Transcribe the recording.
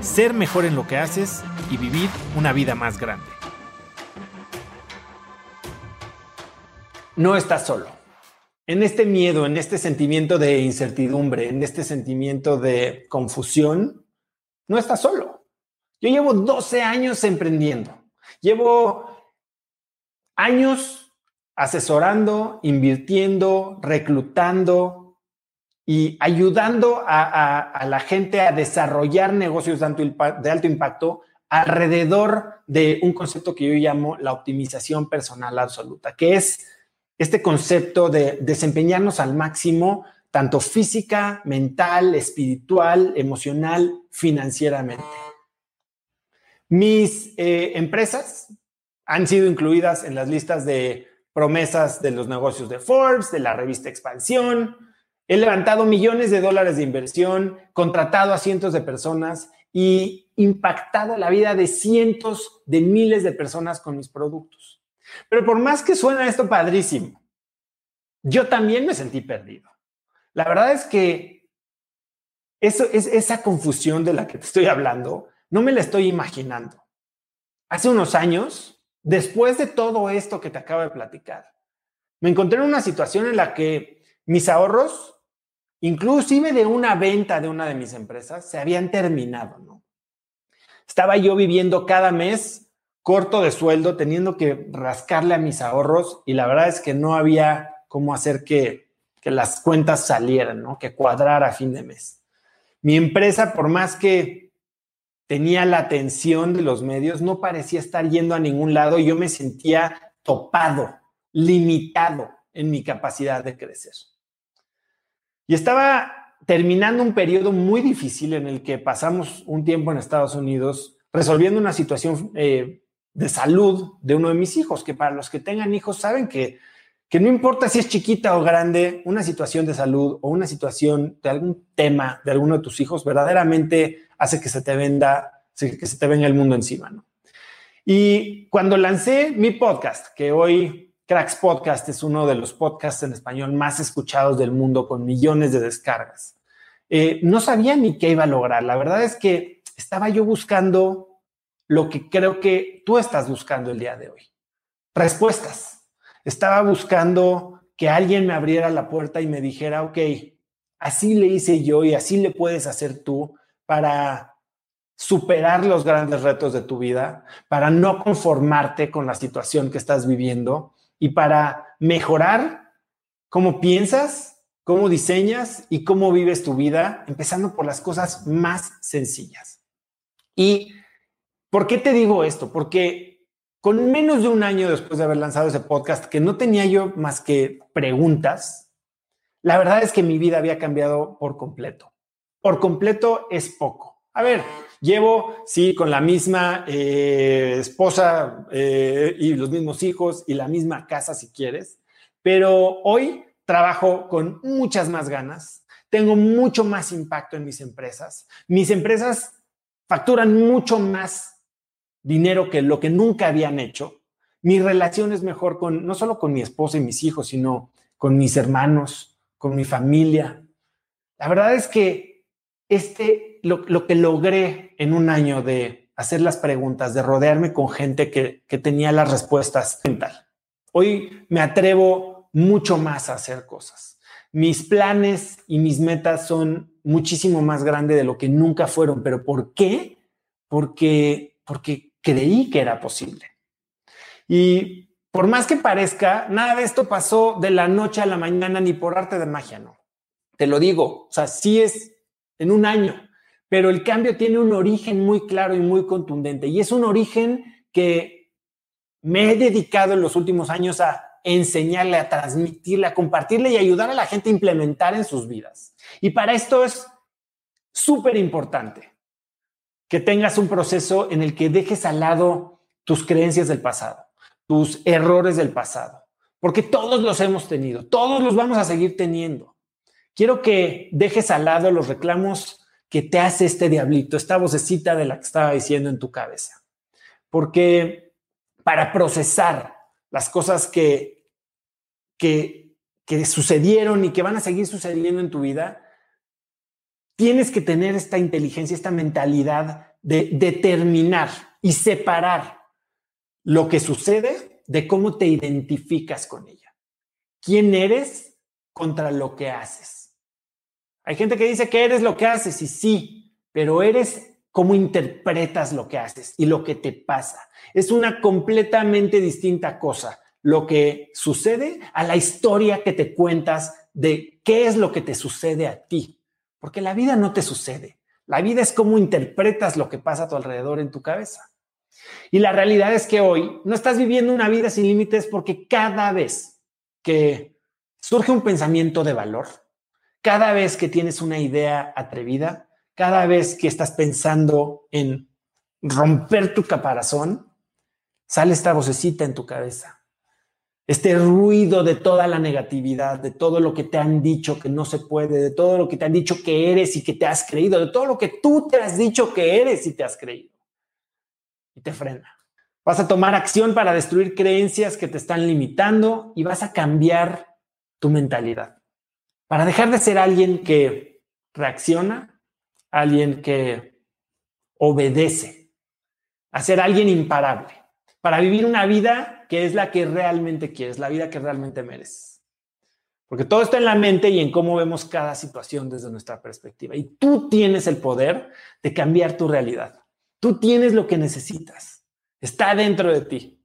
ser mejor en lo que haces y vivir una vida más grande. No estás solo. En este miedo, en este sentimiento de incertidumbre, en este sentimiento de confusión, no estás solo. Yo llevo 12 años emprendiendo. Llevo años asesorando, invirtiendo, reclutando, y ayudando a, la gente a desarrollar negocios de alto, impacto alrededor de un concepto que yo llamo la optimización personal absoluta, que es este concepto de desempeñarnos al máximo, tanto física, mental, espiritual, emocional, financieramente. Mis eh, empresas han sido incluidas en las listas de promesas de los negocios de Forbes, de la revista Expansión, He levantado millones de dólares de inversión, contratado a cientos de personas y impactado la vida de cientos de miles de personas con mis productos. Pero por más que suena esto padrísimo, yo también me sentí perdido. La verdad es que eso, es, esa confusión de la que te estoy hablando, no me la estoy imaginando. Hace unos años, después de todo esto que te acabo de platicar, me encontré en una situación en la que mis ahorros inclusive de una venta de una de mis empresas, se habían terminado, ¿no? Estaba yo viviendo cada mes corto de sueldo, teniendo que rascarle a mis ahorros y la verdad es que no había cómo hacer que, que las cuentas salieran, ¿no? Que cuadrara a fin de mes. Mi empresa, por más que tenía la atención de los medios, no parecía estar yendo a ningún lado y yo me sentía topado, limitado en mi capacidad de crecer. Y estaba terminando un periodo muy difícil en el que pasamos un tiempo en Estados Unidos resolviendo una situación eh, de salud de uno de mis hijos, que para los que tengan hijos saben que, que no importa si es chiquita o grande, una situación de salud o una situación de algún tema de alguno de tus hijos verdaderamente hace que se te venda, que se te venga el mundo encima, ¿no? Y cuando lancé mi podcast, que hoy Cracks Podcast es uno de los podcasts en español más escuchados del mundo con millones de descargas. Eh, no sabía ni qué iba a lograr. La verdad es que estaba yo buscando lo que creo que tú estás buscando el día de hoy. Respuestas. Estaba buscando que alguien me abriera la puerta y me dijera, ok, así le hice yo y así le puedes hacer tú para superar los grandes retos de tu vida, para no conformarte con la situación que estás viviendo y para mejorar cómo piensas, cómo diseñas y cómo vives tu vida, empezando por las cosas más sencillas. ¿Y por qué te digo esto? Porque con menos de un año después de haber lanzado ese podcast, que no tenía yo más que preguntas, la verdad es que mi vida había cambiado por completo. Por completo es poco. A ver, Llevo, sí, con la misma eh, esposa eh, y los mismos hijos y la misma casa, si quieres, pero hoy trabajo con muchas más ganas, tengo mucho más impacto en mis empresas, mis empresas facturan mucho más dinero que lo que nunca habían hecho, mi relación es mejor con, no solo con mi esposa y mis hijos, sino con mis hermanos, con mi familia. La verdad es que este lo, que logré en un año de hacer las preguntas, de rodearme con gente que, que tenía las respuestas mental. Hoy me atrevo mucho más a hacer cosas. Mis planes y mis metas son muchísimo más grandes de lo que nunca fueron. ¿Pero por qué? Porque, porque creí que era posible. Y por más que parezca, nada de esto pasó de la noche a la mañana ni por arte de magia, no. Te lo digo, o sea, sí es en un año, pero el cambio tiene un origen muy claro y muy contundente. Y es un origen que me he dedicado en los últimos años a enseñarle, a transmitirle, a compartirle y ayudar a la gente a implementar en sus vidas. Y para esto es súper importante que tengas un proceso en el que dejes al lado tus creencias del pasado, tus errores del pasado, porque todos los hemos tenido, todos los vamos a seguir teniendo. Quiero que dejes al lado los reclamos que te hace este diablito, esta vocecita de la que estaba diciendo en tu cabeza. Porque para procesar las cosas que, que, que sucedieron y que van a seguir sucediendo en tu vida, tienes que tener esta inteligencia, esta mentalidad de determinar y separar lo que sucede de cómo te identificas con ella. ¿Quién eres contra lo que haces? Hay gente que dice que eres lo que haces y sí, pero eres cómo interpretas lo que haces y lo que te pasa. Es una completamente distinta cosa lo que sucede a la historia que te cuentas de qué es lo que te sucede a ti. Porque la vida no te sucede. La vida es cómo interpretas lo que pasa a tu alrededor en tu cabeza. Y la realidad es que hoy no estás viviendo una vida sin límites porque cada vez que surge un pensamiento de valor, cada vez que tienes una idea atrevida, cada vez que estás pensando en romper tu caparazón, sale esta vocecita en tu cabeza este ruido de toda la negatividad, de todo lo que te han dicho que no se puede, de todo lo que te han dicho que eres y que te has creído, de todo lo que tú te has dicho que eres y te has creído. Y te frena. Vas a tomar acción para destruir creencias que te están limitando y vas a cambiar tu mentalidad. Para dejar de ser alguien que reacciona, alguien que obedece, a ser alguien imparable. Para vivir una vida que es la que realmente quieres, la vida que realmente mereces. Porque todo está en la mente y en cómo vemos cada situación desde nuestra perspectiva. Y tú tienes el poder de cambiar tu realidad. Tú tienes lo que necesitas. Está dentro de ti.